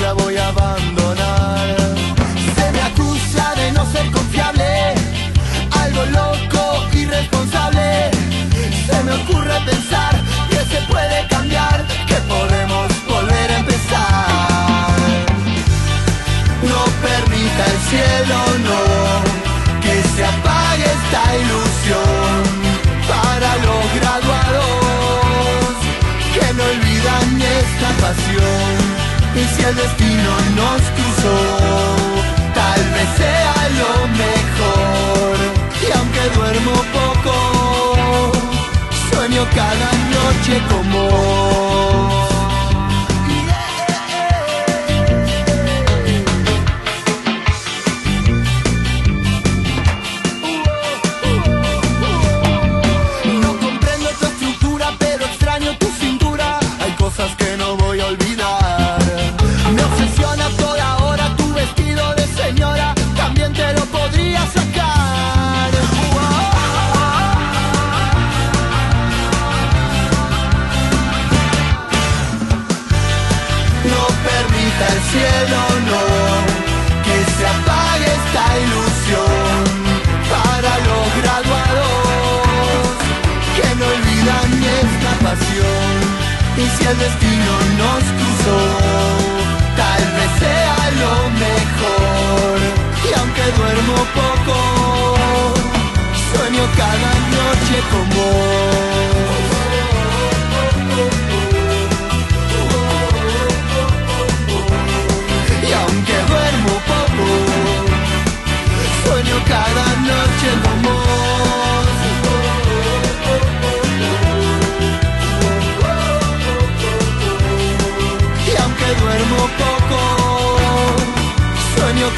la voy a abandonar. Se me acusa de no ser confiable, algo loco, irresponsable. Se me ocurre pensar que se puede cambiar, que podemos volver a empezar. No permita el cielo, no, que se apague esta ilusión Y si el destino nos cruzó, tal vez sea lo mejor. Y aunque duermo poco, sueño cada noche como el cielo, no, que se apague esta ilusión para los graduados que no olvidan esta pasión. Y si el destino nos cruzó, tal vez sea lo mejor.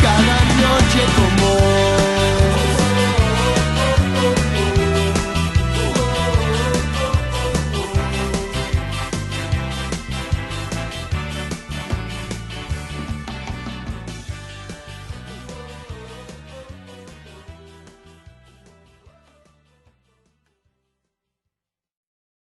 Cada noche como